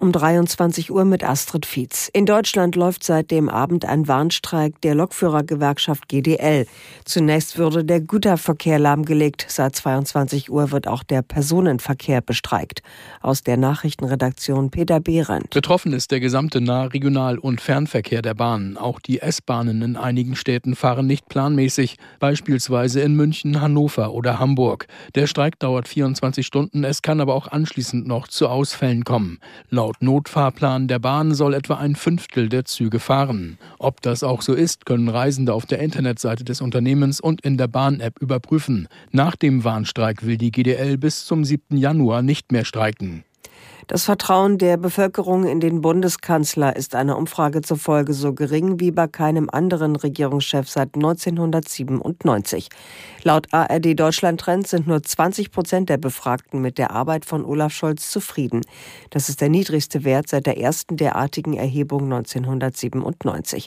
um 23 Uhr mit Astrid Fietz. In Deutschland läuft seit dem Abend ein Warnstreik der Lokführergewerkschaft GDL. Zunächst würde der Güterverkehr lahmgelegt. Seit 22 Uhr wird auch der Personenverkehr bestreikt. Aus der Nachrichtenredaktion Peter Behrendt. Betroffen ist der gesamte Nah-, Regional- und Fernverkehr der Bahnen. Auch die S-Bahnen in einigen Städten fahren nicht planmäßig, beispielsweise in München, Hannover oder Hamburg. Der Streik dauert 24 Stunden, es kann aber auch anschließend noch zu Ausfällen kommen. Laut Laut Notfahrplan der Bahn soll etwa ein Fünftel der Züge fahren. Ob das auch so ist, können Reisende auf der Internetseite des Unternehmens und in der Bahn-App überprüfen. Nach dem Warnstreik will die GDL bis zum 7. Januar nicht mehr streiken. Das Vertrauen der Bevölkerung in den Bundeskanzler ist einer Umfrage zufolge so gering wie bei keinem anderen Regierungschef seit 1997. Laut ARD Deutschland Trend sind nur 20 Prozent der Befragten mit der Arbeit von Olaf Scholz zufrieden. Das ist der niedrigste Wert seit der ersten derartigen Erhebung 1997.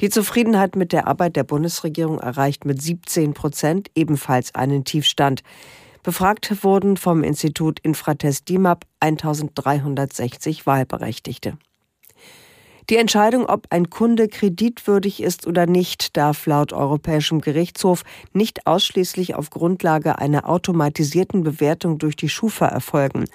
Die Zufriedenheit mit der Arbeit der Bundesregierung erreicht mit 17 Prozent ebenfalls einen Tiefstand. Befragt wurden vom Institut Infratest DIMAP 1360 Wahlberechtigte. Die Entscheidung, ob ein Kunde kreditwürdig ist oder nicht, darf laut Europäischem Gerichtshof nicht ausschließlich auf Grundlage einer automatisierten Bewertung durch die Schufa erfolgen.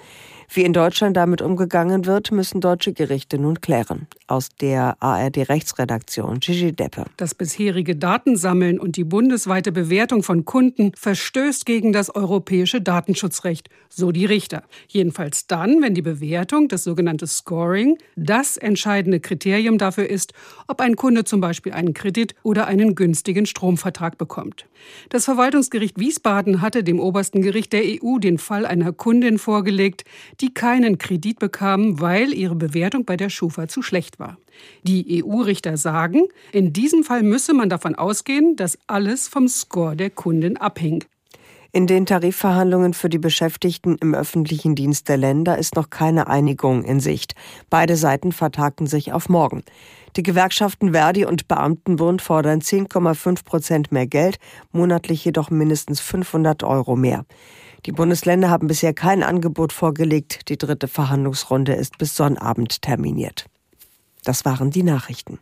Wie in Deutschland damit umgegangen wird, müssen deutsche Gerichte nun klären. Aus der ARD Rechtsredaktion Gigi Deppe. Das bisherige Datensammeln und die bundesweite Bewertung von Kunden verstößt gegen das europäische Datenschutzrecht, so die Richter. Jedenfalls dann, wenn die Bewertung, das sogenannte Scoring, das entscheidende Kriterium dafür ist, ob ein Kunde zum Beispiel einen Kredit oder einen günstigen Stromvertrag bekommt. Das Verwaltungsgericht Wiesbaden hatte dem obersten Gericht der EU den Fall einer Kundin vorgelegt, die keinen Kredit bekamen, weil ihre Bewertung bei der Schufa zu schlecht war. Die EU-Richter sagen, in diesem Fall müsse man davon ausgehen, dass alles vom Score der Kundin abhängt. In den Tarifverhandlungen für die Beschäftigten im öffentlichen Dienst der Länder ist noch keine Einigung in Sicht. Beide Seiten vertagten sich auf morgen. Die Gewerkschaften Verdi und Beamtenbund fordern 10,5 Prozent mehr Geld, monatlich jedoch mindestens 500 Euro mehr. Die Bundesländer haben bisher kein Angebot vorgelegt. Die dritte Verhandlungsrunde ist bis Sonnabend terminiert. Das waren die Nachrichten.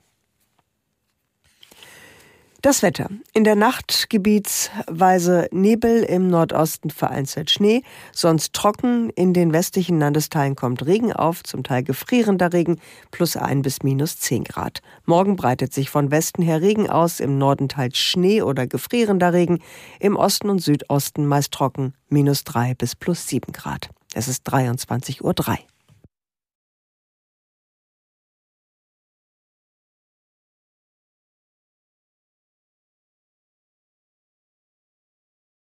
Das Wetter. In der Nacht gebietsweise Nebel, im Nordosten vereinzelt Schnee, sonst trocken. In den westlichen Landesteilen kommt Regen auf, zum Teil gefrierender Regen, plus ein bis minus zehn Grad. Morgen breitet sich von Westen her Regen aus, im Norden teils Schnee oder gefrierender Regen, im Osten und Südosten meist trocken, minus drei bis plus sieben Grad. Es ist 23.03 Uhr.